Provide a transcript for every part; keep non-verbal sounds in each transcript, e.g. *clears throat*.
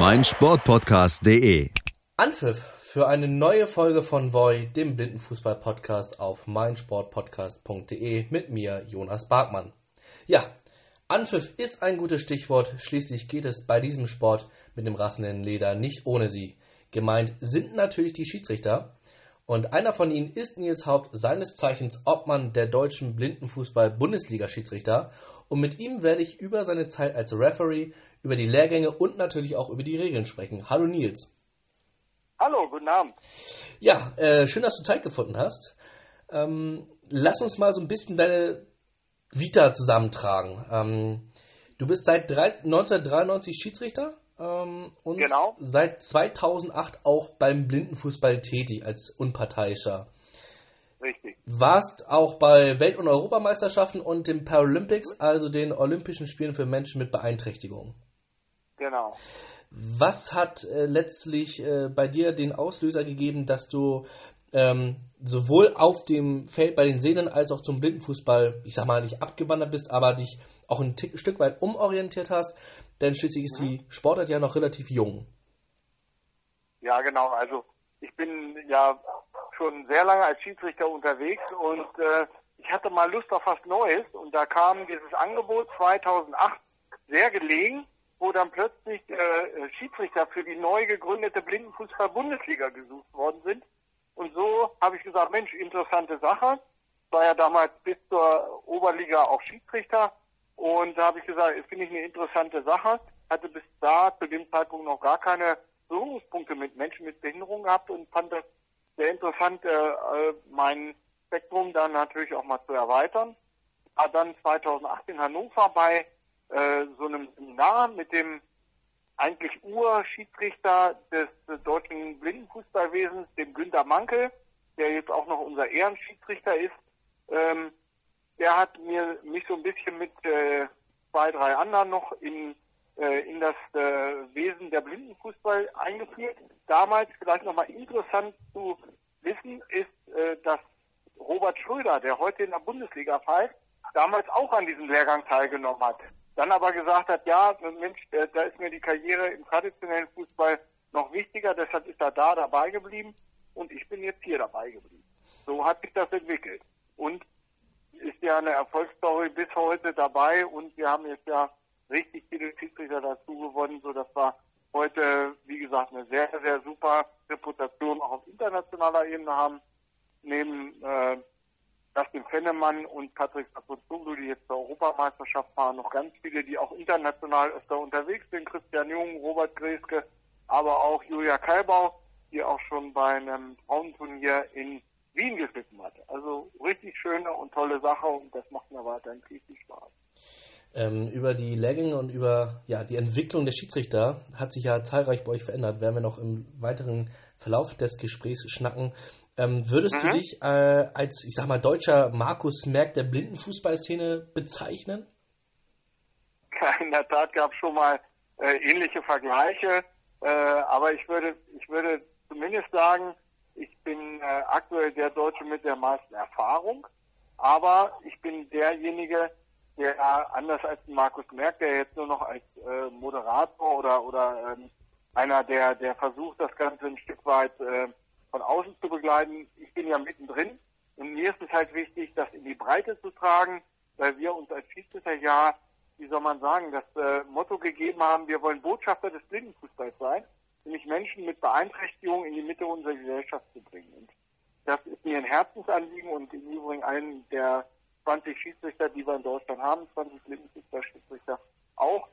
meinsportpodcast.de. Anpfiff für eine neue Folge von Voy, dem Blindenfußball-Podcast auf meinsportpodcast.de mit mir, Jonas Barkmann. Ja, Anpfiff ist ein gutes Stichwort, schließlich geht es bei diesem Sport mit dem rassenden Leder nicht ohne sie. Gemeint sind natürlich die Schiedsrichter und einer von ihnen ist Nils Haupt, seines Zeichens Obmann der deutschen Blindenfußball-Bundesliga-Schiedsrichter und mit ihm werde ich über seine Zeit als Referee, über die Lehrgänge und natürlich auch über die Regeln sprechen. Hallo Nils. Hallo, guten Abend. Ja, äh, schön, dass du Zeit gefunden hast. Ähm, lass uns mal so ein bisschen deine Vita zusammentragen. Ähm, du bist seit drei, 1993 Schiedsrichter ähm, und Genau. seit 2008 auch beim Blindenfußball tätig als Unparteiischer. Richtig. Warst auch bei Welt- und Europameisterschaften und den Paralympics, also den Olympischen Spielen für Menschen mit Beeinträchtigungen. Genau. Was hat äh, letztlich äh, bei dir den Auslöser gegeben, dass du ähm, sowohl auf dem Feld bei den Sehnen als auch zum Blindenfußball, ich sag mal, nicht abgewandert bist, aber dich auch ein Tick, Stück weit umorientiert hast? Denn schließlich ist die Sportart ja noch relativ jung. Ja, genau. Also ich bin ja schon sehr lange als Schiedsrichter unterwegs und äh, ich hatte mal Lust auf was Neues und da kam dieses Angebot 2008 sehr gelegen, wo dann plötzlich äh, Schiedsrichter für die neu gegründete Blindenfußball-Bundesliga gesucht worden sind. Und so habe ich gesagt, Mensch, interessante Sache. War ja damals bis zur Oberliga auch Schiedsrichter. Und da habe ich gesagt, finde ich eine interessante Sache. Hatte bis da zu dem Zeitpunkt noch gar keine Berührungspunkte mit Menschen mit Behinderung gehabt und fand das sehr interessant, äh, äh, mein Spektrum dann natürlich auch mal zu erweitern. War dann 2008 in Hannover bei äh, so einem Seminar mit dem eigentlich Urschiedsrichter des äh, deutschen Blindenfußballwesens, dem Günter Mankel, der jetzt auch noch unser Ehrenschiedsrichter ist. Ähm, der hat mir mich so ein bisschen mit äh, zwei, drei anderen noch in, äh, in das äh, Wesen der Blindenfußball eingeführt. Damals vielleicht nochmal interessant zu wissen ist, äh, dass Robert Schröder, der heute in der Bundesliga pfeift, damals auch an diesem Lehrgang teilgenommen hat. Dann aber gesagt hat, ja, Mensch, äh, da ist mir die Karriere im traditionellen Fußball noch wichtiger, deshalb ist er da dabei geblieben und ich bin jetzt hier dabei geblieben. So hat sich das entwickelt. Und ist ja eine Erfolgsstory bis heute dabei und wir haben jetzt ja richtig viele Schiedsrichter dazu gewonnen, so dass wir heute, wie gesagt, eine sehr, sehr super Reputation auch auf internationaler Ebene haben. Neben äh, Dustin Fennemann und Patrick Sapozoglu, die jetzt zur Europameisterschaft fahren, noch ganz viele, die auch international öfter unterwegs sind. Christian Jung, Robert Greske, aber auch Julia Kalbau, die auch schon bei einem Frauenturnier in Wien geschnitten hat. Also richtig schöne und tolle Sache und das macht mir weiterhin viel Spaß. Ähm, über die Lehrgänge und über ja, die Entwicklung der Schiedsrichter hat sich ja zahlreich bei euch verändert. Werden wir noch im weiteren Verlauf des Gesprächs schnacken. Ähm, würdest Mhm. du dich äh, als, ich sag mal, deutscher Markus Merck der Blindenfußballszene bezeichnen? In der Tat gab es schon mal äh, ähnliche Vergleiche, äh, aber ich würde, ich würde zumindest sagen, ich bin äh, aktuell der Deutsche mit der meisten Erfahrung, aber ich bin derjenige, der anders als Markus Merck, der jetzt nur noch als äh, Moderator oder oder ähm, einer, der der versucht, das Ganze ein Stück weit äh, von außen zu begleiten. Ich bin ja mittendrin und mir ist es halt wichtig, das in die Breite zu tragen, weil wir uns als Schiedsrichter ja, wie soll man sagen, das äh, Motto gegeben haben, wir wollen Botschafter des Blindenfußballs sein, nämlich Menschen mit Beeinträchtigung in die Mitte unserer Gesellschaft zu bringen. Und das ist mir ein Herzensanliegen und im Übrigen einen der 20 Schiedsrichter, die wir in Deutschland haben, 20 Blindenfußball-Schiedsrichter auch,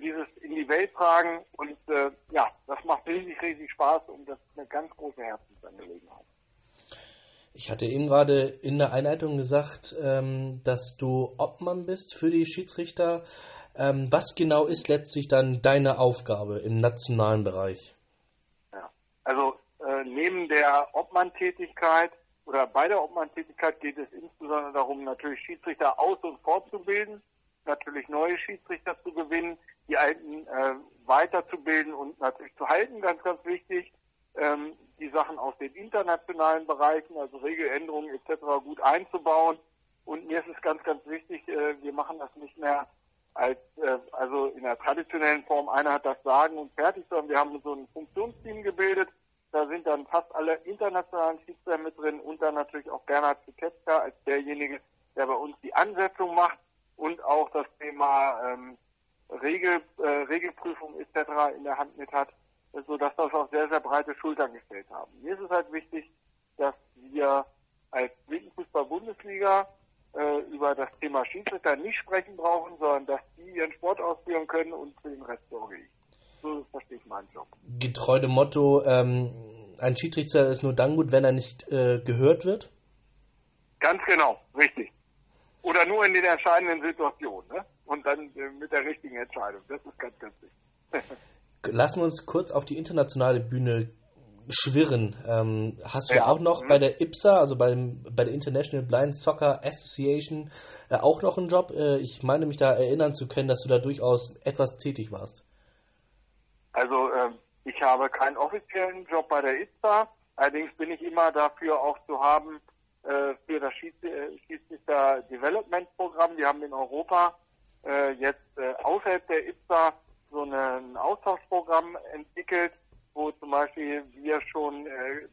dieses in die Welt tragen und äh, ja, das macht riesig, riesig Spaß und das ist eine ganz große Herzensangelegenheit. Ich hatte eben gerade in der Einleitung gesagt, ähm, dass du Obmann bist für die Schiedsrichter. Ähm, was genau ist letztlich dann deine Aufgabe im nationalen Bereich? neben der Obmann-Tätigkeit oder bei der Obmann-Tätigkeit geht es insbesondere darum, natürlich Schiedsrichter aus- und fortzubilden, natürlich neue Schiedsrichter zu gewinnen, die alten äh, weiterzubilden und natürlich zu halten, ganz, ganz wichtig. Ähm, die Sachen aus den internationalen Bereichen, also Regeländerungen etc. gut einzubauen. Und mir ist es ganz, ganz wichtig, äh, wir machen das nicht mehr als äh, also in der traditionellen Form, einer hat das Sagen und fertig, sondern wir haben so ein Funktionsteam gebildet. Da sind dann fast alle internationalen Schiedsrichter mit drin und dann natürlich auch Bernhard Ziketzka als derjenige, der bei uns die Ansetzung macht und auch das Thema ähm, Regel, äh, Regelprüfung etc. in der Hand mit hat, so dass das auch sehr, sehr breite Schultern gestellt haben. Mir ist es halt wichtig, dass wir als Blindenfußball-Bundesliga äh, über das Thema Schiedsrichter nicht sprechen brauchen, sondern dass die ihren Sport ausführen können und für den Rest sorge ich. So verstehe ich meinen Job. Getreu dem Motto, ähm, ein Schiedsrichter ist nur dann gut, wenn er nicht äh, gehört wird? Ganz genau, richtig. Oder nur in den entscheidenden Situationen, ne? Und dann äh, mit der richtigen Entscheidung. Das ist ganz, ganz wichtig. *laughs* Lassen wir uns kurz auf die internationale Bühne schwirren. Ähm, hast du ja. auch noch mhm. bei der IPSA, also beim, bei der International Blind Soccer Association, äh, auch noch einen Job? Äh, ich meine mich da erinnern zu können, dass du da durchaus etwas tätig warst. Also äh, ich habe keinen offiziellen Job bei der IPSA, allerdings bin ich immer dafür auch zu haben äh, für das Schiedsrichter Development Programm. Wir haben in Europa äh, jetzt äh, außerhalb der IPSA so ein Austauschprogramm entwickelt, wo zum Beispiel wir schon äh,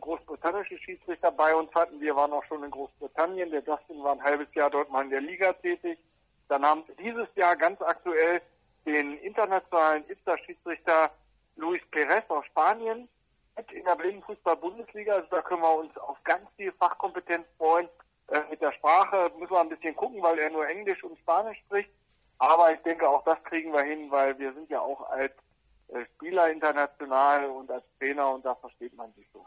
großbritannische Schiedsrichter bei uns hatten. Wir waren auch schon in Großbritannien. Der Dustin war ein halbes Jahr dort mal in der Liga tätig. Dann haben dieses Jahr ganz aktuell den internationalen IPSA-Schiedsrichter Luis Perez aus Spanien mit in der Blindenfußball-Bundesliga. Also da können wir uns auf ganz viel Fachkompetenz freuen. Äh, mit der Sprache müssen wir ein bisschen gucken, weil er nur Englisch und Spanisch spricht. Aber ich denke, auch das kriegen wir hin, weil wir sind ja auch als äh, Spieler international und als Trainer und da versteht man sich so.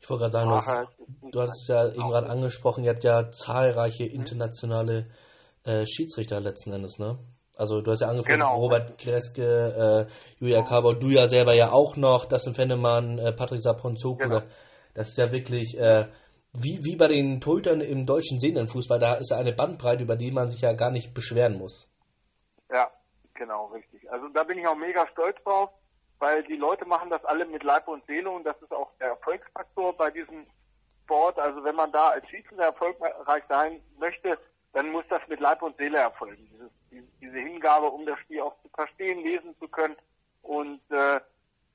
Ich wollte gerade sagen, du hast, du hast ja eben gerade angesprochen, ihr habt ja zahlreiche internationale äh, Schiedsrichter letzten Endes, ne? Also du hast ja angefangen, genau. Robert Kreske, äh, Julia. Kabor, du ja selber ja auch noch, das sind Fennemann, äh, Patrick Saponzoko, genau. das ist ja wirklich äh, wie, wie bei den Torhütern im deutschen Sehnenfußball, da ist ja eine Bandbreite, über die man sich ja gar nicht beschweren muss. Ja, genau, richtig. Also da bin ich auch mega stolz drauf, weil die Leute machen das alle mit Leib und Seele und das ist auch der Erfolgsfaktor bei diesem Sport. Also wenn man da als Schiedsrichter erfolgreich sein möchte, dann muss das mit Leib und Seele erfolgen. Dieses, diese Hingabe, um das Spiel auch zu verstehen, lesen zu können. Und äh,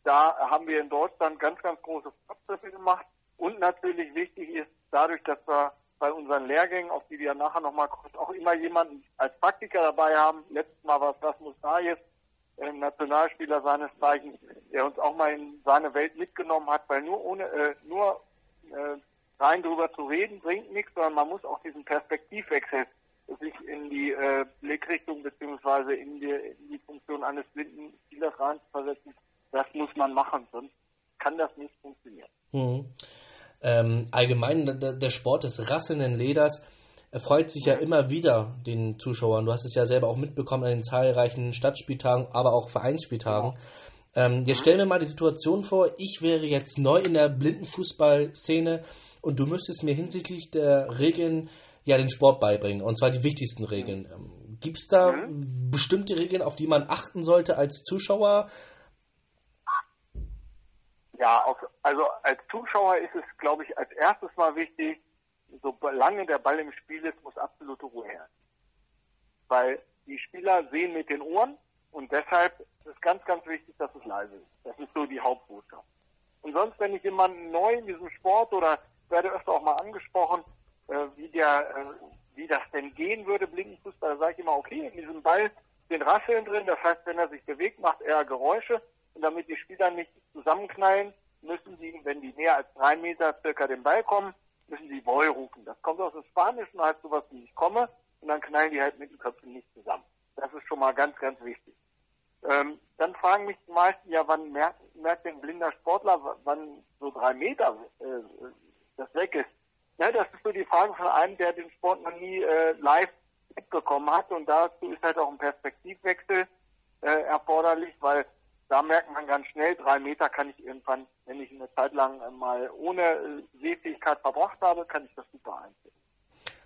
da haben wir in Deutschland ganz, ganz große Fortschritte gemacht. Und natürlich wichtig ist, dadurch, dass wir bei unseren Lehrgängen, auf die wir nachher nochmal kurz auch immer jemanden als Praktiker dabei haben. Letztes Mal war es Rasmus Nayes, äh, Nationalspieler seines Zeichens, der uns auch mal in seine Welt mitgenommen hat, weil nur ohne, äh, nur äh, rein drüber zu reden bringt nichts, sondern man muss auch diesen Perspektivwechsel sich in die äh, Blickrichtung beziehungsweise in die, in die Funktion eines blinden Spielers reinzuversetzen. Das muss man machen, sonst kann das nicht funktionieren. Mhm ähm, allgemein der, der Sport des rasselnden Leders erfreut sich ja immer wieder den Zuschauern. Du hast es ja selber auch mitbekommen an den zahlreichen Stadtspieltagen, aber auch Vereinsspieltagen. Ähm, jetzt stell mir mal die Situation vor, ich wäre jetzt neu in der Blindenfußballszene und du müsstest mir hinsichtlich der Regeln ja den Sport beibringen, und zwar die wichtigsten Regeln. Ähm, Gibt es da mhm. bestimmte Regeln, auf die man achten sollte als Zuschauer? Ja, auf, also als Zuschauer ist es, glaube ich, als erstes mal wichtig, solange der Ball im Spiel ist, muss absolute Ruhe herrschen. Weil die Spieler sehen mit den Ohren und deshalb ist es ganz, ganz wichtig, dass es leise ist. Das ist so die Hauptbotschaft. Und sonst, wenn ich jemanden neu in diesem Sport oder werde öfter auch mal angesprochen, äh, wie der, äh, wie das denn gehen würde, Blinkenfußball, da sage ich immer, okay, in diesem Ball sind Rasseln drin, das heißt, wenn er sich bewegt, macht er Geräusche und damit die Spieler nicht zusammenknallen, müssen sie, wenn die näher als drei Meter circa den Ball kommen, müssen sie Boy rufen. Das kommt aus dem Spanischen, heißt sowas wie ich komme, und dann knallen die halt mit den Köpfen nicht zusammen. Das ist schon mal ganz, ganz wichtig. Ähm, dann fragen mich die meisten, ja, wann merkt, merkt ein blinder Sportler, wann so drei Meter äh, das weg ist? Ja, das ist so die Frage von einem, der den Sport noch nie äh, live mitbekommen hat. Und dazu ist halt auch ein Perspektivwechsel äh, erforderlich, weil da merkt man ganz schnell, drei Meter kann ich irgendwann, wenn ich eine Zeit lang mal ohne äh, Sehfähigkeit verbracht habe, kann ich das super einsetzen.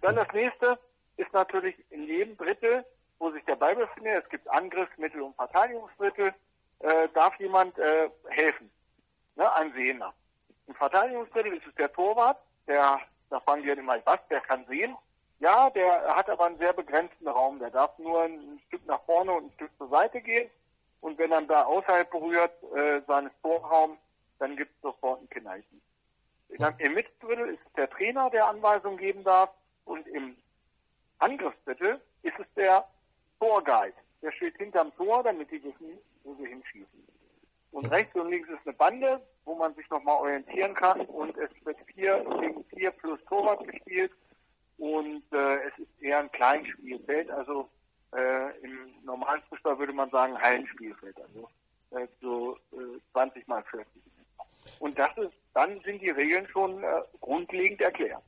Dann das nächste ist natürlich in jedem Drittel, wo sich der Ball befindet, es gibt Angriffs-, Mittel- und Verteidigungsdrittel, äh, darf jemand äh, helfen. Ne, ein Sehender. Im Verteidigungsdrittel ist es der Torwart, der, da fragen die ja immer, was, der kann sehen. Ja, der hat aber einen sehr begrenzten Raum. Der darf nur ein Stück nach vorne und ein Stück zur Seite gehen. Und wenn er da außerhalb berührt äh, seines Torraums, dann gibt es sofort ein Penalty. Im Mittelviertel ist es der Trainer, der Anweisungen geben darf. Und im Angriffsviertel ist es der Torguide. Der steht hinterm Tor, damit die wissen, wo sie hinschießen. Und rechts und links ist eine Bande, wo man sich nochmal orientieren kann. Und es wird vier gegen vier plus Torwart gespielt. Und äh, es ist eher ein Kleinspielfeld. Also äh, im normalen Fußball würde man sagen Hallenspielfeld. Also äh, so äh, 20 mal 40. Und das ist, dann sind die Regeln schon äh, grundlegend erklärt.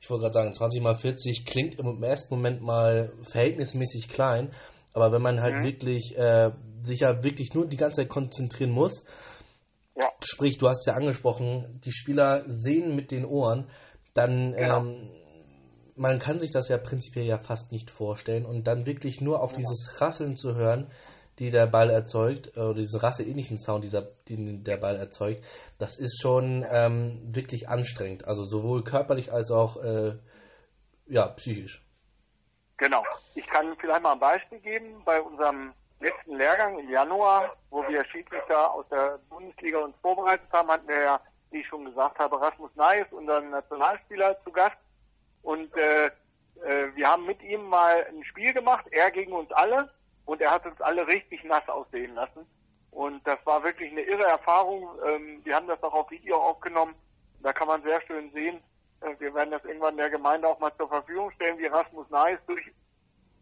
Ich wollte gerade sagen, 20 mal 40 klingt im ersten Moment mal verhältnismäßig klein, aber wenn man halt mhm. wirklich äh, sich ja wirklich nur die ganze Zeit konzentrieren muss, ja. sprich, du hast ja angesprochen, die Spieler sehen mit den Ohren, dann genau. ähm, man kann sich das ja prinzipiell ja fast nicht vorstellen und dann wirklich nur auf ja. dieses Rasseln zu hören, die der Ball erzeugt, oder diesen rasseähnlichen Sound, dieser, den der Ball erzeugt, das ist schon ähm, wirklich anstrengend. Also sowohl körperlich als auch äh, ja, psychisch. Genau. Ich kann vielleicht mal ein Beispiel geben. Bei unserem letzten Lehrgang im Januar, wo wir Schiedsrichter aus der Bundesliga uns vorbereitet haben, hatten wir ja, wie ich schon gesagt habe, Rasmus Neis, unseren Nationalspieler, zu Gast. Und äh, äh, wir haben mit ihm mal ein Spiel gemacht, er gegen uns alle. Und er hat uns alle richtig nass aussehen lassen. Und das war wirklich eine irre Erfahrung. Ähm, wir haben das auch auf Video aufgenommen. Da kann man sehr schön sehen. Äh, wir werden das irgendwann der Gemeinde auch mal zur Verfügung stellen, wie Rasmus Neis durch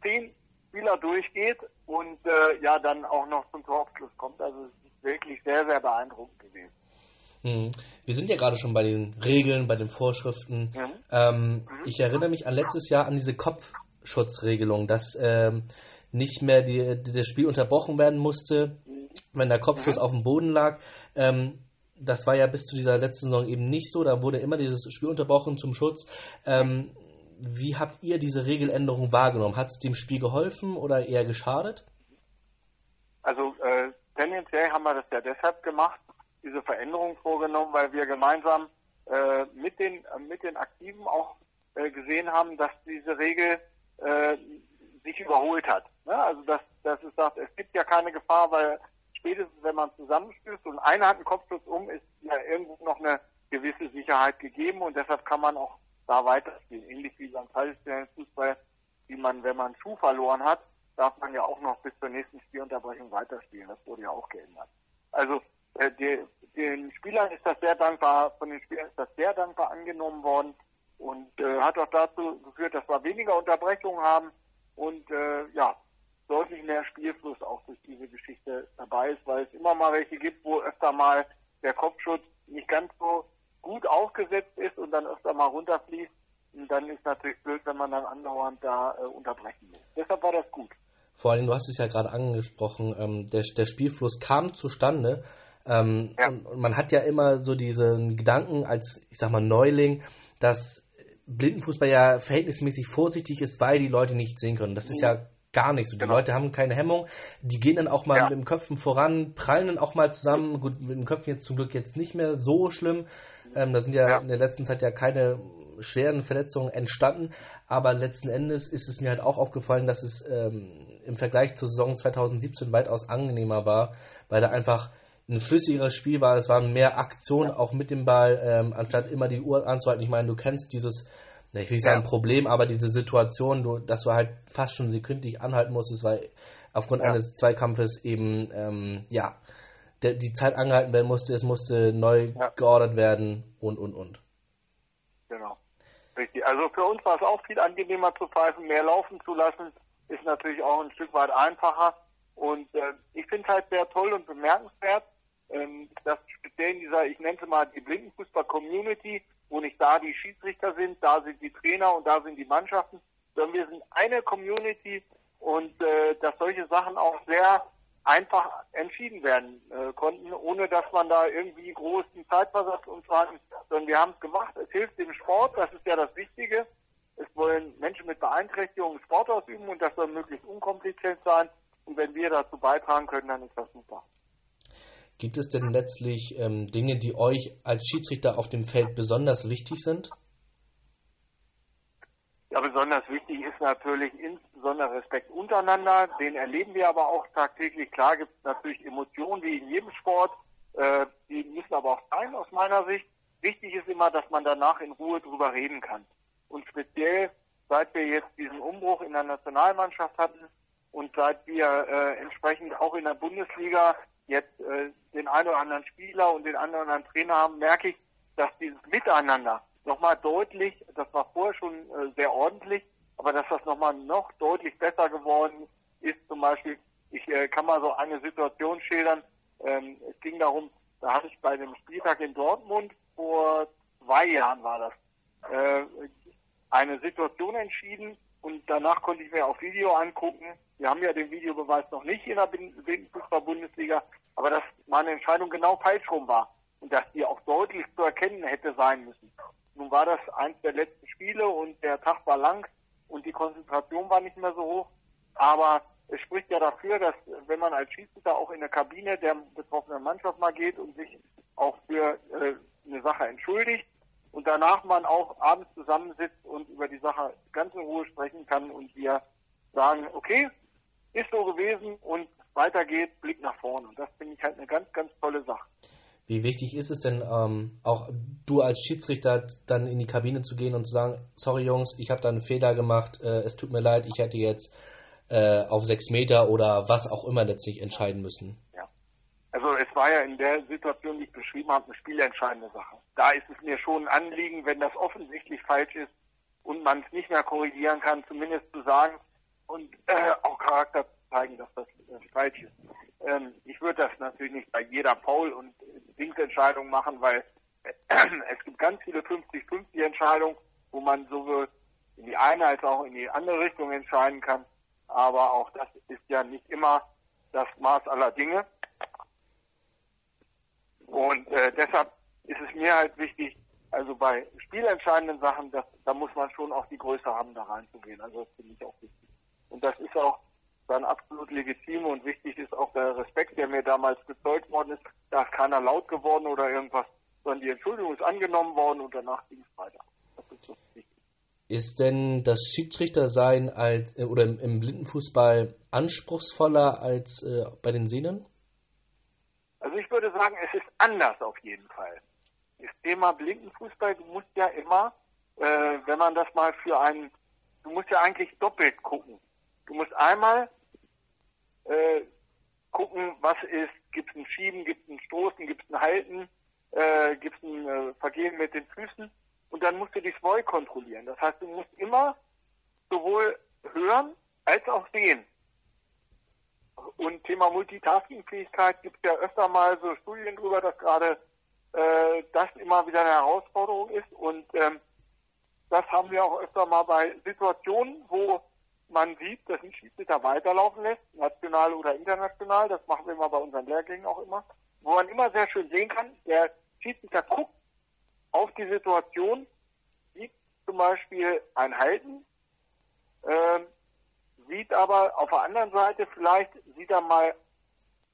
zehn Spieler durchgeht und äh, ja dann auch noch zum Torabschluss kommt. Also es ist wirklich sehr, sehr beeindruckend gewesen. Hm. Wir sind ja gerade schon bei den Regeln, bei den Vorschriften. Mhm. Ähm, mhm. Ich erinnere mich an letztes Jahr an diese Kopfschutzregelung, dass ähm, nicht mehr die, das Spiel unterbrochen werden musste, wenn der Kopfschuss mhm. auf dem Boden lag. Ähm, das war ja bis zu dieser letzten Saison eben nicht so. Da wurde immer dieses Spiel unterbrochen zum Schutz. Ähm, wie habt ihr diese Regeländerung wahrgenommen? Hat es dem Spiel geholfen oder eher geschadet? Also äh, tendenziell haben wir das ja deshalb gemacht, diese Veränderung vorgenommen, weil wir gemeinsam äh, mit den mit den Aktiven auch äh, gesehen haben, dass diese Regel äh, sich überholt hat. Ne? Also dass, dass es sagt, es gibt ja keine Gefahr, weil spätestens wenn man zusammenstößt und einer hat einen Kopfschutz um, ist ja irgendwo noch eine gewisse Sicherheit gegeben und deshalb kann man auch da weiterspielen. Ähnlich wie beim traditionellen Fußball, wie man, wenn man Schuh verloren hat, darf man ja auch noch bis zur nächsten Spielunterbrechung weiterspielen. Das wurde ja auch geändert. Also äh, die, den Spielern ist das sehr dankbar, von den Spielern ist das sehr dankbar angenommen worden und äh, hat auch dazu geführt, dass wir weniger Unterbrechungen haben und äh, ja, deutlich mehr Spielfluss auch durch diese Geschichte dabei ist, weil es immer mal welche gibt, wo öfter mal der Kopfschutz nicht ganz so gut aufgesetzt ist und dann öfter mal runterfließt. Dann ist natürlich blöd, wenn man dann andauernd da äh, unterbrechen muss. Deshalb war das gut. Vor allem, du hast es ja gerade angesprochen, ähm, der, der Spielfluss kam zustande. Ähm, ja. und, man hat ja immer so diesen Gedanken als, ich sag mal, Neuling, dass Blindenfußball ja verhältnismäßig vorsichtig ist, weil die Leute nicht sehen können. Das ist ja gar nicht so. Die genau. Leute haben keine Hemmung, die gehen dann auch mal ja. mit dem Köpfen voran, prallen dann auch mal zusammen. Gut, mit dem Köpfen jetzt zum Glück jetzt nicht mehr so schlimm. Ähm, da sind ja, ja, in der letzten Zeit ja keine schweren Verletzungen entstanden, aber letzten Endes ist es mir halt auch aufgefallen, dass es ähm, im Vergleich zur Saison 2017 weitaus angenehmer war, weil da einfach ein flüssigeres Spiel war, es war mehr Aktion ja. auch mit dem Ball, ähm, anstatt immer die Uhr anzuhalten. Ich meine, du kennst dieses, ich will nicht sagen ja. Problem, aber diese Situation, du, dass du halt fast schon sekündlich anhalten musstest, weil aufgrund ja. eines Zweikampfes eben, ähm, ja, der, die Zeit angehalten werden musste, es musste neu geordert werden und, und, und. Genau. Richtig. Also für uns war es auch viel angenehmer zu pfeifen, mehr laufen zu lassen, ist natürlich auch ein Stück weit einfacher. Und äh, ich finde es halt sehr toll und bemerkenswert, ähm, dass speziell in dieser, ich nenne es mal die Blindenfußball-Community, wo nicht da die Schiedsrichter sind, da sind die Trainer und da sind die Mannschaften, sondern wir sind eine Community und äh, dass solche Sachen auch sehr einfach entschieden werden äh, konnten, ohne dass man da irgendwie großen Zeitversatz und sagen, sondern wir haben es gemacht. Es hilft dem Sport, das ist ja das Wichtige. Es wollen Menschen mit Beeinträchtigungen Sport ausüben und das soll möglichst unkompliziert sein. Und wenn wir dazu beitragen können, dann ist das super. Gibt es denn letztlich ähm, Dinge, die euch als Schiedsrichter auf dem Feld besonders wichtig sind? Ja, besonders wichtig ist natürlich insbesondere Respekt untereinander. Den erleben wir aber auch tagtäglich. Klar gibt es natürlich Emotionen wie in jedem Sport. Äh, die müssen aber auch sein aus meiner Sicht. Wichtig ist immer, dass man danach in Ruhe drüber reden kann. Und speziell, seit wir jetzt diesen Umbruch in der Nationalmannschaft hatten und seit wir äh, entsprechend auch in der Bundesliga jetzt äh, den einen oder anderen Spieler und den anderen Trainer haben, merke ich, dass dieses Miteinander nochmal deutlich, das war vorher schon äh, sehr ordentlich, aber dass das nochmal noch deutlich besser geworden ist. Zum Beispiel, ich äh, kann mal so eine Situation schildern. Ähm, es ging darum, da habe ich bei dem Spieltag in Dortmund vor zwei Jahren war das, äh, eine Situation entschieden und danach konnte ich mir auch Video angucken. Wir haben ja den Videobeweis noch nicht in der Fußball-Bundesliga, aber dass meine Entscheidung genau falsch rum war und dass die auch deutlich zu erkennen hätte sein müssen. Nun war das eins der letzten Spiele und der Tag war lang und die Konzentration war nicht mehr so hoch. Aber es spricht ja dafür, dass wenn man als Schiedsrichter auch in der Kabine der betroffenen Mannschaft mal geht und sich auch für äh, eine Sache entschuldigt und danach man auch abends zusammensitzt und über die Sache ganz in Ruhe sprechen kann und wir sagen, okay, ist so gewesen und weiter geht's, Blick nach vorne. Und das finde ich halt eine ganz, ganz tolle Sache. Wie wichtig ist es denn, ähm, auch du als Schiedsrichter dann in die Kabine zu gehen und zu sagen, sorry Jungs, ich habe da einen Fehler gemacht, äh, es tut mir leid, ich hätte jetzt äh, auf sechs Meter oder was auch immer letztlich entscheiden müssen? Ja. Also es war ja in der Situation, die ich beschrieben habe, eine spielentscheidende Sache. Da ist es mir schon ein Anliegen, wenn das offensichtlich falsch ist und man es nicht mehr korrigieren kann, zumindest zu sagen und äh, auch Charakter zeigen, dass das äh, falsch ist. Ähm, ich würde das natürlich nicht bei jeder Foul- und Dingsentscheidung machen, weil *clears throat* es gibt ganz viele 50-50 Entscheidungen, wo man sowohl in die eine als auch in die andere Richtung entscheiden kann. Aber auch das ist ja nicht immer das Maß aller Dinge. Und äh, deshalb ist es mir halt wichtig, also bei spielentscheidenden Sachen, das, da muss man schon auch die Größe haben, da reinzugehen. Also das finde ich auch wichtig. Und das ist auch dann absolut legitim und wichtig ist auch der Respekt, der mir damals gezeugt worden ist. Da ist keiner laut geworden oder irgendwas, sondern die Entschuldigung ist angenommen worden und danach ging es weiter. Das ist so wichtig. Ist denn das Schiedsrichtersein als, äh, oder im, im Blindenfußball anspruchsvoller als äh, bei den Sehnen? Also ich würde sagen, es ist anders auf jeden Fall. Das Thema Blindenfußball, du musst ja immer, äh, wenn man das mal für einen, du musst ja eigentlich doppelt gucken. Du musst einmal äh, gucken, was ist, gibt es ein Schieben, gibt es ein Stoßen, gibt es ein Halten, äh, gibt es ein äh, Vergehen mit den Füßen und dann musst du die Voll kontrollieren. Das heißt, du musst immer sowohl hören als auch sehen. Und Thema Multitasking-Fähigkeit gibt es ja öfter mal so Studien drüber, dass gerade äh, das immer wieder eine Herausforderung ist. Und ähm, das haben wir auch öfter mal bei Situationen, wo man sieht, dass ein Schiedsrichter weiterlaufen lässt, national oder international, das machen wir immer bei unseren Lehrgängen auch immer, wo man immer sehr schön sehen kann, der Schiedsrichter guckt auf die Situation, sieht zum Beispiel ein Halten, äh, sieht aber auf der anderen Seite vielleicht, sieht er mal,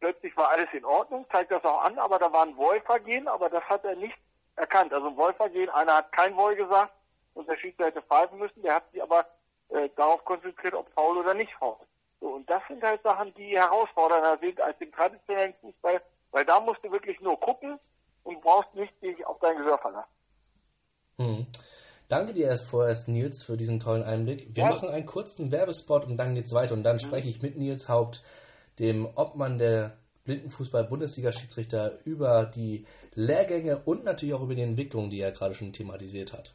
plötzlich war alles in Ordnung, zeigt das auch an, aber da war ein Wollvergehen, aber das hat er nicht erkannt. Also ein Wollvergehen, einer hat kein Woll gesagt und der Schiedsrichter hätte pfeifen müssen, der hat sich aber äh, darauf konzentriert, ob faul oder nicht faul. So, und das sind halt Sachen, die herausfordernder sind als im traditionellen Fußball, weil da musst du wirklich nur gucken und brauchst nicht dich auf dein Gehör verlassen. Hm. Danke dir erst vorerst, Nils, für diesen tollen Einblick. Wir ja. machen einen kurzen Werbespot und dann geht's weiter. Und dann mhm. spreche ich mit Nils Haupt, dem Obmann der Blindenfußball-Bundesliga-Schiedsrichter, über die Lehrgänge und natürlich auch über die Entwicklung, die er gerade schon thematisiert hat.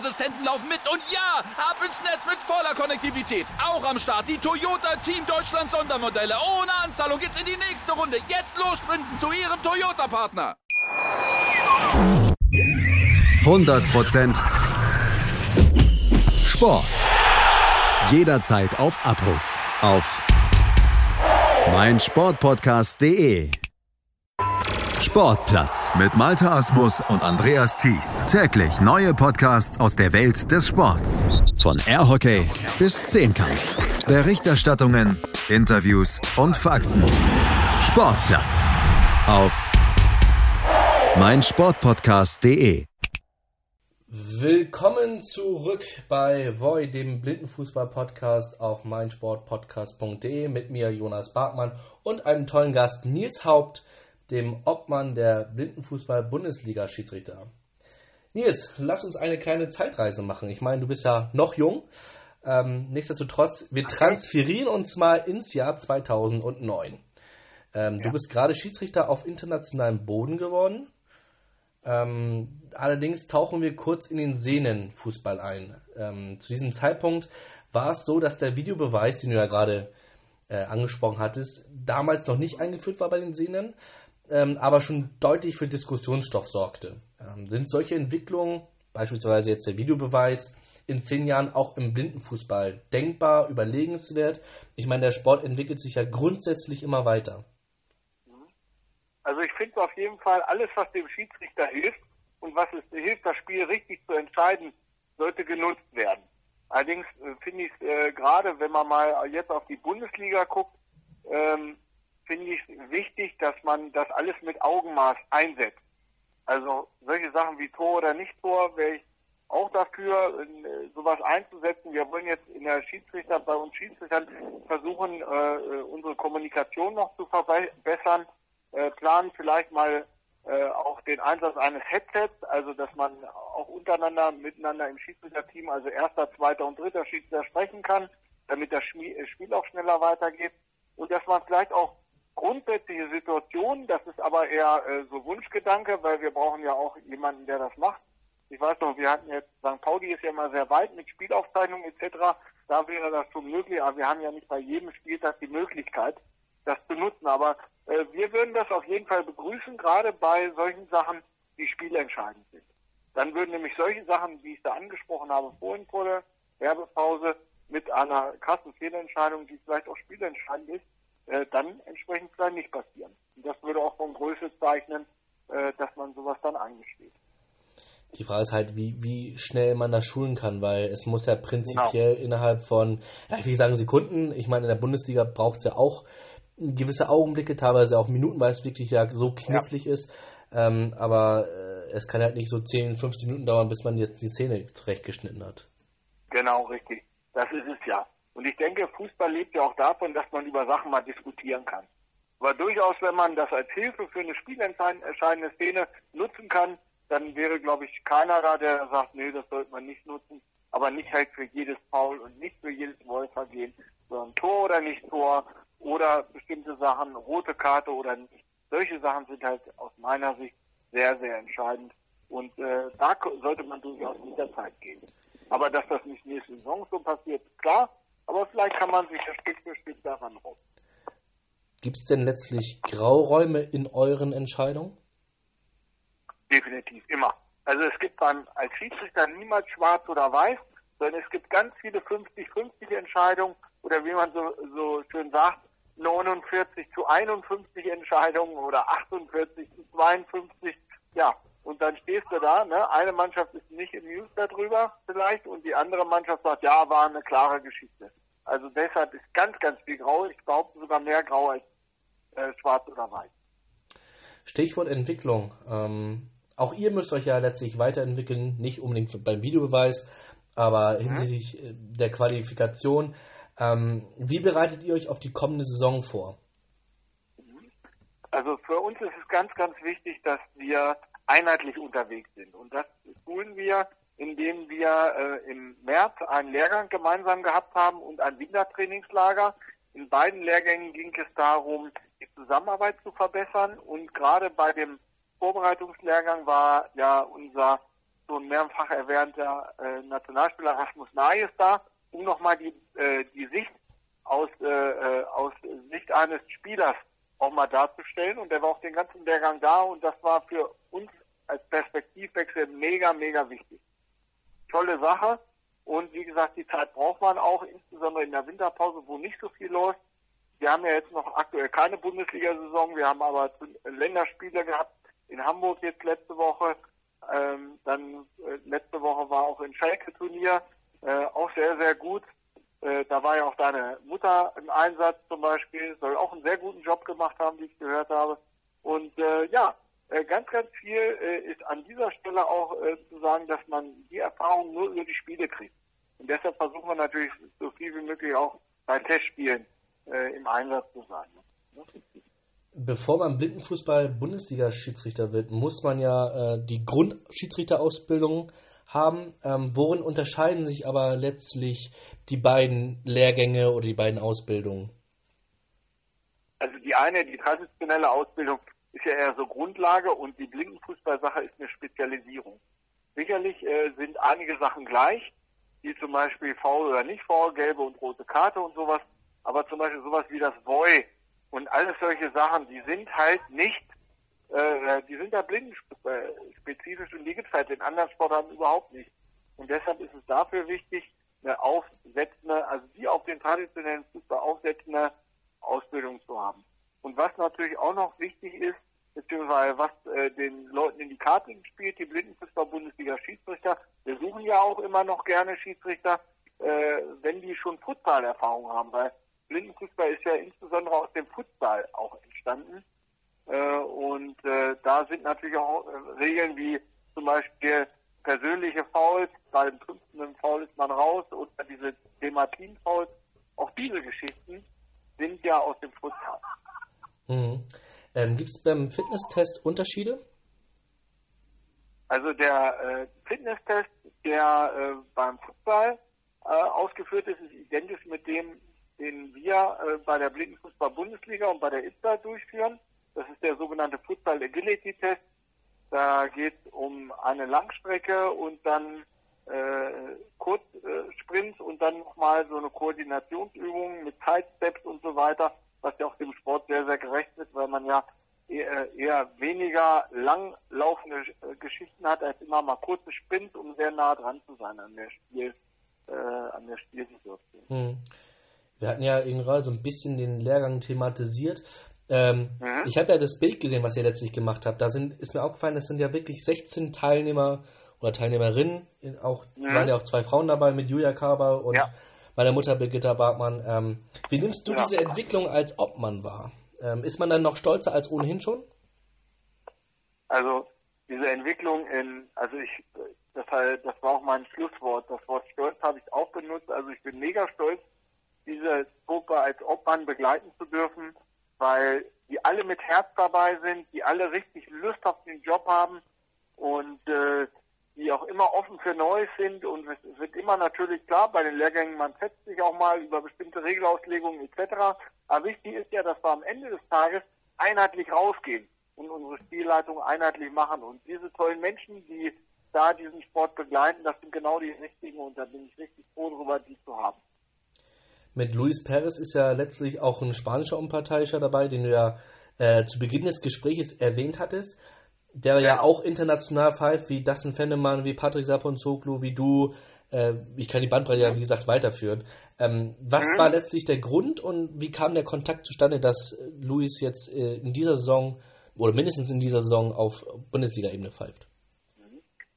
Sicherheitsassistenten laufen mit. Und ja, ab ins Netz mit voller Konnektivität. Auch am Start die Toyota Team Deutschland Sondermodelle. Ohne Anzahlung geht's in die nächste Runde. Jetzt los sprinten zu ihrem Toyota-Partner. 100% Sport. Jederzeit auf Abruf. Auf meinsportpodcast.de. Sportplatz mit Malta Asmus und Andreas Thies. Täglich neue Podcasts aus der Welt des Sports. Von Airhockey bis Zehnkampf. Berichterstattungen, Interviews und Fakten. Sportplatz auf meinsportpodcast.de. Willkommen zurück bei Voy, dem Blindenfußball-Podcast auf meinsportpodcast.de mit mir Jonas Bartmann und einem tollen Gast Nils Haupt, dem Obmann der Blindenfußball-Bundesliga-Schiedsrichter. Nils, lass uns eine kleine Zeitreise machen. Ich meine, du bist ja noch jung. Ähm, nichtsdestotrotz, wir transferieren uns mal ins Jahr 2009. Ähm, ja. Du bist gerade Schiedsrichter auf internationalem Boden geworden. Ähm, allerdings tauchen wir kurz in den Sehnenfußball ein. Ähm, zu diesem Zeitpunkt war es so, dass der Videobeweis, den du ja gerade äh, angesprochen hattest, damals noch nicht eingeführt war bei den Sehnen, ähm, aber schon deutlich für Diskussionsstoff sorgte. Ähm, sind solche Entwicklungen, beispielsweise jetzt der Videobeweis, in zehn Jahren auch im Blindenfußball denkbar, überlegenswert? Ich meine, der Sport entwickelt sich ja grundsätzlich immer weiter. Also ich finde auf jeden Fall, alles, was dem Schiedsrichter hilft und was es hilft, das Spiel richtig zu entscheiden, sollte genutzt werden. Allerdings äh, finde ich es äh, gerade, wenn man mal jetzt auf die Bundesliga guckt, ähm, finde ich wichtig, dass man das alles mit Augenmaß einsetzt. Also solche Sachen wie Tor oder Nicht-Tor wäre ich auch dafür, äh, sowas einzusetzen. Wir wollen jetzt in der Schiedsrichter, bei uns Schiedsrichtern versuchen, äh, äh unsere Kommunikation noch zu verbessern äh, planen vielleicht mal äh, auch den Einsatz eines Headsets, also dass man auch untereinander, miteinander im Schiedsrichterteam, also erster, zweiter und dritter Schiedsrichter sprechen kann, damit das Spiel auch schneller weitergeht. Und dass man vielleicht auch grundsätzliche Situationen, das ist aber eher äh, so Wunschgedanke, weil wir brauchen ja auch jemanden, der das macht. Ich weiß noch, wir hatten jetzt, St. Pauli ist ja immer sehr weit mit Spielaufzeichnungen etc. Da wäre das schon möglich, aber wir haben ja nicht bei jedem Spieltag die Möglichkeit, das zu nutzen. Aber äh, wir würden das auf jeden Fall begrüßen, gerade bei solchen Sachen, die spielentscheidend sind. Dann würden nämlich solche Sachen, wie ich da angesprochen habe, vorhin vor der Werbepause, mit einer krassen Fehlentscheidung, die vielleicht auch spielentscheidend ist, äh, dann entsprechend vielleicht nicht passieren. Und das würde auch von Größe zeichnen, äh, dass man sowas dann eingesteht. Die Frage ist halt, wie, wie schnell man das schulen kann, weil es muss ja prinzipiell genau. innerhalb von, ja, ich will sagen Sekunden, ich meine, in der Bundesliga braucht es ja auch gewisse Augenblicke, teilweise auch Minuten, weil es wirklich ja so knifflig ja. ist. Ähm, aber äh, es kann halt nicht so 10, 15 Minuten dauern, bis man jetzt die Szene zurechtgeschnitten hat. Genau, richtig. Das ist es ja. Und ich denke, Fußball lebt ja auch davon, dass man über Sachen mal diskutieren kann. Aber durchaus, wenn man das als Hilfe für eine spielentscheidende Szene nutzen kann, dann wäre, glaube ich, keiner da, der sagt, nee, das sollte man nicht nutzen. Aber nicht halt für jedes Foul und nicht für jedes Wohlvergehen, sondern Tor oder nicht Tor oder bestimmte Sachen, rote Karte oder nicht. Solche Sachen sind halt aus meiner Sicht sehr, sehr entscheidend. Und äh, da sollte man durchaus mit der Zeit gehen. Aber dass das nicht nächste Saison so passiert, klar. Aber vielleicht kann man sich ja Stück für Stück daran rum. Gibt es denn letztlich Grauräume in euren Entscheidungen? Definitiv, immer. Also es gibt dann als Schiedsrichter niemals schwarz oder weiß, sondern es gibt ganz viele 50-50 Entscheidungen oder wie man so, so schön sagt, 49 zu 51 Entscheidungen oder 48 zu 52. Ja, und dann stehst du da, ne? Eine Mannschaft ist nicht im News darüber vielleicht und die andere Mannschaft sagt, ja, war eine klare Geschichte. Also deshalb ist ganz, ganz viel Grau. Ich behaupte sogar mehr Grau als äh, Schwarz oder Weiß. Stichwort Entwicklung. Ähm, auch ihr müsst euch ja letztlich weiterentwickeln, nicht unbedingt beim Videobeweis, aber mhm. hinsichtlich äh, der Qualifikation. Ähm, wie bereitet ihr euch auf die kommende Saison vor? Also für uns ist es ganz, ganz wichtig, dass wir einheitlich unterwegs sind. Und das tun wir, indem wir äh, im März einen Lehrgang gemeinsam gehabt haben und ein Wintertrainingslager. In beiden Lehrgängen ging es darum, die Zusammenarbeit zu verbessern. Und gerade bei dem Vorbereitungslehrgang war ja unser schon mehrfach erwähnter äh, Nationalspieler Rasmus Nayes da, um nochmal die, äh, die Sicht aus, äh, äh, aus Sicht eines Spielers auch mal darzustellen. Und der war auch den ganzen Lehrgang da und das war für uns als Perspektivwechsel mega, mega wichtig. Tolle Sache. Und wie gesagt, die Zeit braucht man auch, insbesondere in der Winterpause, wo nicht so viel läuft. Wir haben ja jetzt noch aktuell keine Bundesliga-Saison, wir haben aber Länderspiele gehabt in Hamburg jetzt letzte Woche. Ähm, dann äh, letzte Woche war auch in Schalke Turnier, äh, auch sehr, sehr gut. Äh, da war ja auch deine Mutter im Einsatz zum Beispiel, soll auch einen sehr guten Job gemacht haben, wie ich gehört habe. Und äh, ja, ganz, ganz viel äh, ist an dieser Stelle auch äh, zu sagen, dass man die Erfahrung nur über die Spiele kriegt. Und deshalb versuchen wir natürlich so viel wie möglich auch bei Testspielen äh, im Einsatz zu sein. Bevor man Blindenfußball-Bundesliga-Schiedsrichter wird, muss man ja äh, die Grundschiedsrichterausbildung haben. Ähm, worin unterscheiden sich aber letztlich die beiden Lehrgänge oder die beiden Ausbildungen? Also die eine, die traditionelle Ausbildung, ist ja eher so Grundlage und die Blindenfußballsache ist eine Spezialisierung. Sicherlich äh, sind einige Sachen gleich, wie zum Beispiel faul oder nicht faul, gelbe und rote Karte und sowas, aber zum Beispiel sowas wie das Voy und alles solche Sachen, die sind halt nicht äh, die sind da blindenspezifisch und die gibt es halt in anderen Sportarten überhaupt nicht. Und deshalb ist es dafür wichtig, eine aufsetzende, also die auf den traditionellen Fußball aufsetzende Ausbildung zu haben. Und was natürlich auch noch wichtig ist, beziehungsweise was äh, den Leuten in die Karte spielt, die Blindenfußball-Bundesliga-Schiedsrichter, wir suchen ja auch immer noch gerne Schiedsrichter, äh, wenn die schon Futsal-Erfahrung haben, weil Blindenfußball ist ja insbesondere aus dem Futsal auch entstanden. Äh, und äh, da sind natürlich auch äh, Regeln wie zum Beispiel persönliche Fouls, beim fünften Foul ist man raus oder diese Dematin-Fouls. Auch diese Geschichten sind ja aus dem Futsal. Mhm. Ähm, Gibt es beim Fitnesstest Unterschiede? Also der äh, Fitnesstest, der äh, beim Fußball äh, ausgeführt ist, ist identisch mit dem, den wir äh, bei der Blindenfußball-Bundesliga und bei der ISTA durchführen. Das ist der sogenannte Football Agility Test. Da geht es um eine Langstrecke und dann äh, Kurzsprints und dann nochmal so eine Koordinationsübung mit Sidesteps und so weiter, was ja auch dem Sport sehr, sehr gerecht ist, weil man ja eher, eher weniger langlaufende äh, Geschichten hat, als immer mal kurze Sprints, um sehr nah dran zu sein an der Spiel, äh, an der Spielsituation. Hm. Wir hatten ja eben gerade so ein bisschen den Lehrgang thematisiert. Ähm, mhm. Ich habe ja das Bild gesehen, was ihr letztlich gemacht habt. Da sind, ist mir aufgefallen, es sind ja wirklich 16 Teilnehmer oder Teilnehmerinnen. Auch mhm. waren ja auch zwei Frauen dabei mit Julia Kaber und ja. Meiner Mutter Birgitta Bartmann. Ähm, wie nimmst du ja. diese Entwicklung als Obmann wahr? Ähm, ist man dann noch stolzer als ohnehin schon? Also diese Entwicklung in, also ich, das, halt, das war auch mein Schlusswort. Das Wort Stolz habe ich auch benutzt. Also ich bin mega stolz, diese Gruppe als Obmann begleiten zu dürfen weil die alle mit Herz dabei sind, die alle richtig Lust auf den Job haben und äh, die auch immer offen für Neues sind und es wird immer natürlich klar, bei den Lehrgängen, man setzt sich auch mal über bestimmte Regelauslegungen etc. Aber wichtig ist ja, dass wir am Ende des Tages einheitlich rausgehen und unsere Spielleitung einheitlich machen. Und diese tollen Menschen, die da diesen Sport begleiten, das sind genau die richtigen und da bin ich richtig froh darüber, die zu haben mit Luis Perez ist ja letztlich auch ein spanischer Unparteiischer dabei, den du ja äh, zu Beginn des Gesprächs erwähnt hattest, der ja, ja auch international pfeift, wie Dustin Fennemann, wie Patrick Saponzoglu, wie du. Äh, ich kann die Bandbreite ja, wie gesagt, weiterführen. Ähm, was mhm. war letztlich der Grund und wie kam der Kontakt zustande, dass Luis jetzt äh, in dieser Saison oder mindestens in dieser Saison auf Bundesliga-Ebene pfeift?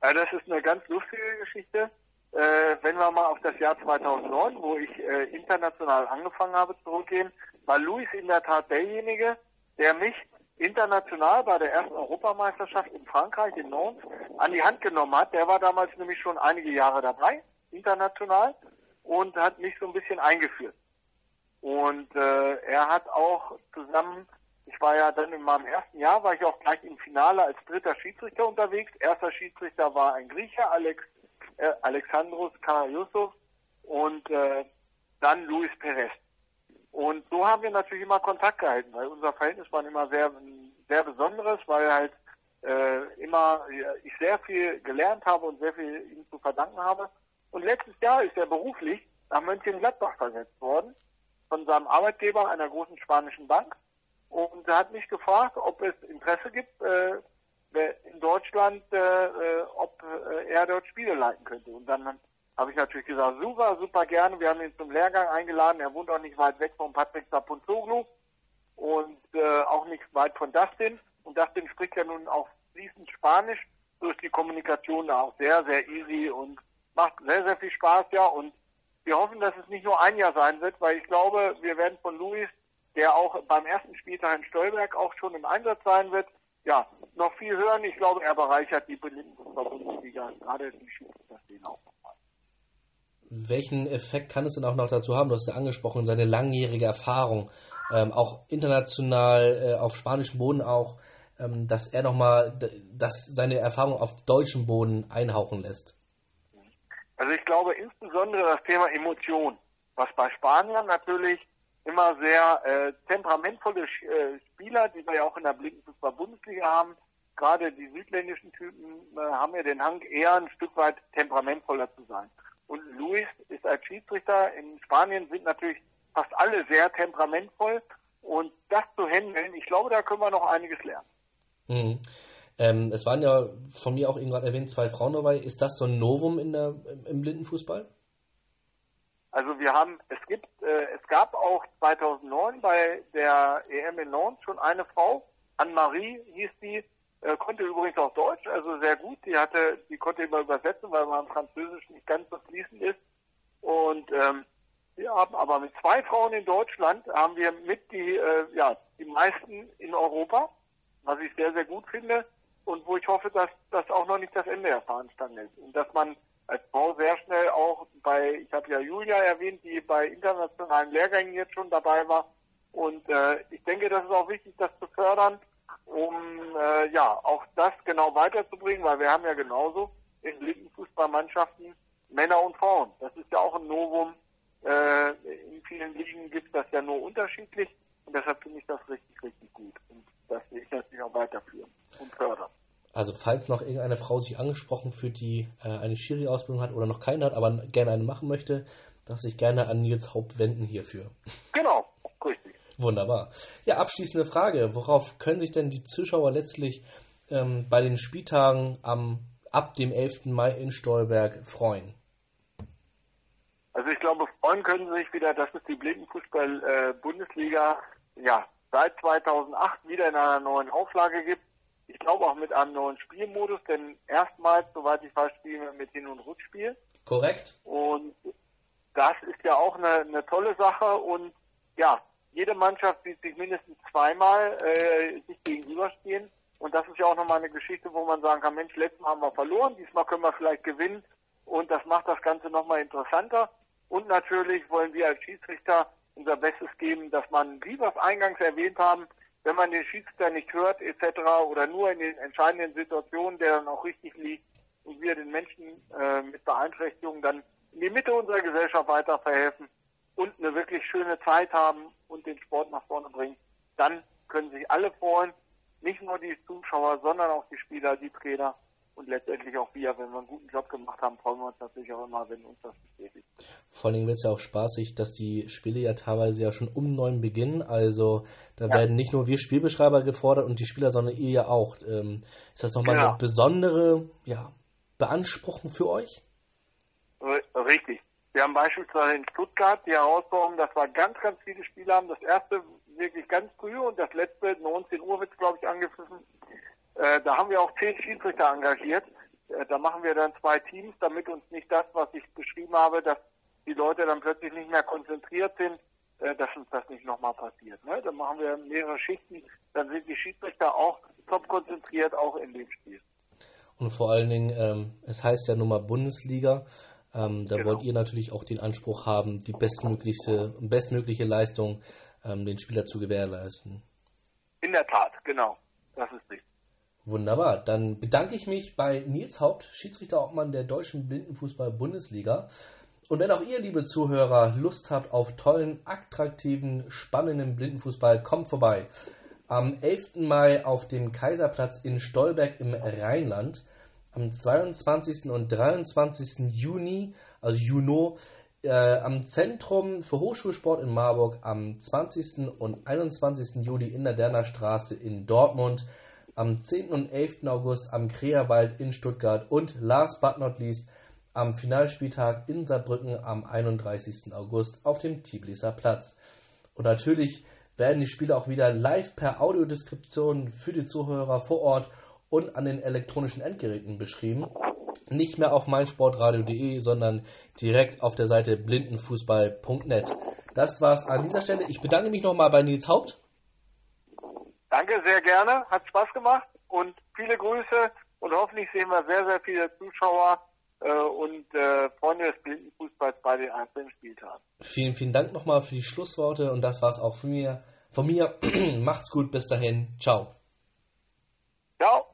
Ja, das ist eine ganz lustige Geschichte äh, wenn wir mal auf das Jahr 2009, wo ich äh, international angefangen habe, zurückgehen, war Luis in der Tat derjenige, der mich international bei der ersten Europameisterschaft in Frankreich, in Nantes, an die Hand genommen hat. Der war damals nämlich schon einige Jahre dabei, international, und hat mich so ein bisschen eingeführt. Und äh, er hat auch zusammen, ich war ja dann in meinem ersten Jahr, war ich auch gleich im Finale als dritter Schiedsrichter unterwegs. Erster Schiedsrichter war ein Griecher, Alex, äh, Alexandros Karayusov und äh, dann Luis Perez. Und so haben wir natürlich immer Kontakt gehalten, weil unser Verhältnis war immer sehr, sehr besonderes, weil halt äh, immer ich sehr viel gelernt habe und sehr viel ihm zu verdanken habe. Und letztes Jahr ist er beruflich nach Mönchengladbach versetzt worden von seinem Arbeitgeber, einer großen spanischen Bank. Und er hat mich gefragt, ob es Interesse gibt äh, in Deutschland, äh, äh ob äh, er dort Spiele leiten könnte. Und dann habe ich natürlich gesagt, super, super gerne. Wir haben ihn zum Lehrgang eingeladen. Er wohnt auch nicht weit weg von Patrick Sapunzoglu und äh, auch nicht weit von Dustin. Und Dustin spricht ja nun auch fließend Spanisch. So ist die Kommunikation da auch sehr, sehr easy und macht sehr, sehr viel Spaß, ja. Und wir hoffen, dass es nicht nur ein Jahr sein wird, weil ich glaube, wir werden von Luis, der auch beim ersten Spieltag in Stolberg auch schon im Einsatz sein wird, ja, noch viel hören. Ich glaube, er bereichert die Bundesliga, gerade die Schiedsrichter auch welchen Effekt kann es denn auch noch dazu haben? Du hast ja angesprochen, seine langjährige Erfahrung, ähm, auch international äh, auf spanischem Boden auch, ähm, dass er nochmal, dass seine Erfahrung auf deutschem Boden einhauchen lässt. Also ich glaube insbesondere das Thema Emotion, was bei Spaniern natürlich immer sehr äh, temperamentvolle äh, Spieler, die wir ja auch in der Blinkenfußball-Bundesliga haben, gerade die südländischen Typen äh, haben ja den Hang eher ein Stück weit temperamentvoller zu sein. Und Luis ist als Schiedsrichter in Spanien sind natürlich fast alle sehr temperamentvoll. Und das zu handeln, ich glaube, da können wir noch einiges lernen. Mhm. Ähm, es waren ja von mir auch eben gerade erwähnt zwei Frauen dabei. Ist das so ein Novum in der, im Blindenfußball? Also wir haben, es gibt, äh, es gab auch 2009 bei der EM in Nantes schon eine Frau, Anne-Marie hieß die, äh, konnte übrigens auch Deutsch, also sehr gut. Die hatte, die konnte immer übersetzen, weil man Französisch nicht ganz so fließend ist. Und ähm, wir haben aber mit zwei Frauen in Deutschland haben wir mit die, äh, ja, die meisten in Europa, was ich sehr, sehr gut finde und wo ich hoffe, dass das auch noch nicht das Ende der Fahnenstange ist und dass man als Frau sehr schnell auch bei, ich habe ja Julia erwähnt, die bei internationalen Lehrgängen jetzt schon dabei war und äh, ich denke, das ist auch wichtig, das zu fördern um äh, ja auch das genau weiterzubringen, weil wir haben ja genauso in linken Fußballmannschaften Männer und Frauen. Das ist ja auch ein Novum. Äh, in vielen Ligen gibt es das ja nur unterschiedlich und deshalb finde ich das richtig, richtig gut. Und das will ich natürlich auch weiterführen und fördern. Also falls noch irgendeine Frau sich angesprochen fühlt, die äh, eine Schiri-Ausbildung hat oder noch keine hat, aber gerne eine machen möchte, darf sich gerne an Nils Haupt wenden hierfür. Genau, Wunderbar. Ja, abschließende Frage. Worauf können sich denn die Zuschauer letztlich ähm, bei den Spieltagen am, ab dem 11. Mai in Stolberg freuen? Also ich glaube, freuen können sie sich wieder, dass es die Blindenfußball-Bundesliga äh, ja, seit 2008 wieder in einer neuen Auflage gibt. Ich glaube auch mit einem neuen Spielmodus, denn erstmals, soweit ich weiß, spielen wir mit Hin- und Rückspiel. Korrekt. Und das ist ja auch eine, eine tolle Sache und ja, jede Mannschaft wird sich mindestens zweimal äh, sich gegenüberstehen. Und das ist ja auch nochmal eine Geschichte, wo man sagen kann, Mensch, letztes Mal haben wir verloren, diesmal können wir vielleicht gewinnen. Und das macht das Ganze nochmal interessanter. Und natürlich wollen wir als Schiedsrichter unser Bestes geben, dass man, wie wir es eingangs erwähnt haben, wenn man den Schiedsrichter nicht hört etc. oder nur in den entscheidenden Situationen, der dann auch richtig liegt und wir den Menschen äh, mit Beeinträchtigungen dann in die Mitte unserer Gesellschaft weiter verhelfen, und eine wirklich schöne Zeit haben und den Sport nach vorne bringen, dann können sich alle freuen, nicht nur die Zuschauer, sondern auch die Spieler, die Trainer und letztendlich auch wir. Wenn wir einen guten Job gemacht haben, freuen wir uns natürlich auch immer, wenn uns das bestätigt. Vor allem wird es ja auch spaßig, dass die Spiele ja teilweise ja schon um neun beginnen. Also da ja. werden nicht nur wir Spielbeschreiber gefordert und die Spieler, sondern ihr ja auch. Ähm, ist das nochmal genau. eine besondere ja, Beanspruchung für euch? Richtig. Wir haben beispielsweise in Stuttgart die Herausforderung, dass wir ganz, ganz viele Spiele haben. Das erste wirklich ganz früh und das letzte 19 Uhr wird glaube ich angepfiffen. Äh, da haben wir auch zehn Schiedsrichter engagiert. Äh, da machen wir dann zwei Teams, damit uns nicht das, was ich beschrieben habe, dass die Leute dann plötzlich nicht mehr konzentriert sind äh, dass uns das nicht nochmal passiert. Ne? Dann machen wir mehrere Schichten, dann sind die Schiedsrichter auch top konzentriert, auch in dem Spiel. Und vor allen Dingen, ähm, es heißt ja nun mal Bundesliga. Ähm, da genau. wollt ihr natürlich auch den Anspruch haben, die bestmögliche, bestmögliche Leistung ähm, den Spieler zu gewährleisten. In der Tat, genau. Das ist richtig. Wunderbar. Dann bedanke ich mich bei Nils Haupt, Schiedsrichterobmann der Deutschen Blindenfußball-Bundesliga. Und wenn auch ihr, liebe Zuhörer, Lust habt auf tollen, attraktiven, spannenden Blindenfußball, kommt vorbei. Am 11. Mai auf dem Kaiserplatz in Stolberg im Rheinland. Am 22. und 23. Juni, also Juno, äh, am Zentrum für Hochschulsport in Marburg am 20. und 21. Juli in der Derner Straße in Dortmund, am 10. und 11. August am Kreerwald in Stuttgart und last but not least am Finalspieltag in Saarbrücken am 31. August auf dem Tbiliser Platz. Und natürlich werden die Spiele auch wieder live per Audiodeskription für die Zuhörer vor Ort und an den elektronischen Endgeräten beschrieben. Nicht mehr auf meinsportradio.de, sondern direkt auf der Seite blindenfußball.net. Das war's an dieser Stelle. Ich bedanke mich nochmal bei Nils Haupt. Danke sehr gerne, hat Spaß gemacht und viele Grüße und hoffentlich sehen wir sehr, sehr viele Zuschauer äh, und äh, Freunde des Blindenfußballs bei den einzelnen Spieltagen. Vielen, vielen Dank nochmal für die Schlussworte und das war's auch von mir. Von mir, *clears throat* macht's gut, bis dahin, ciao. Ciao.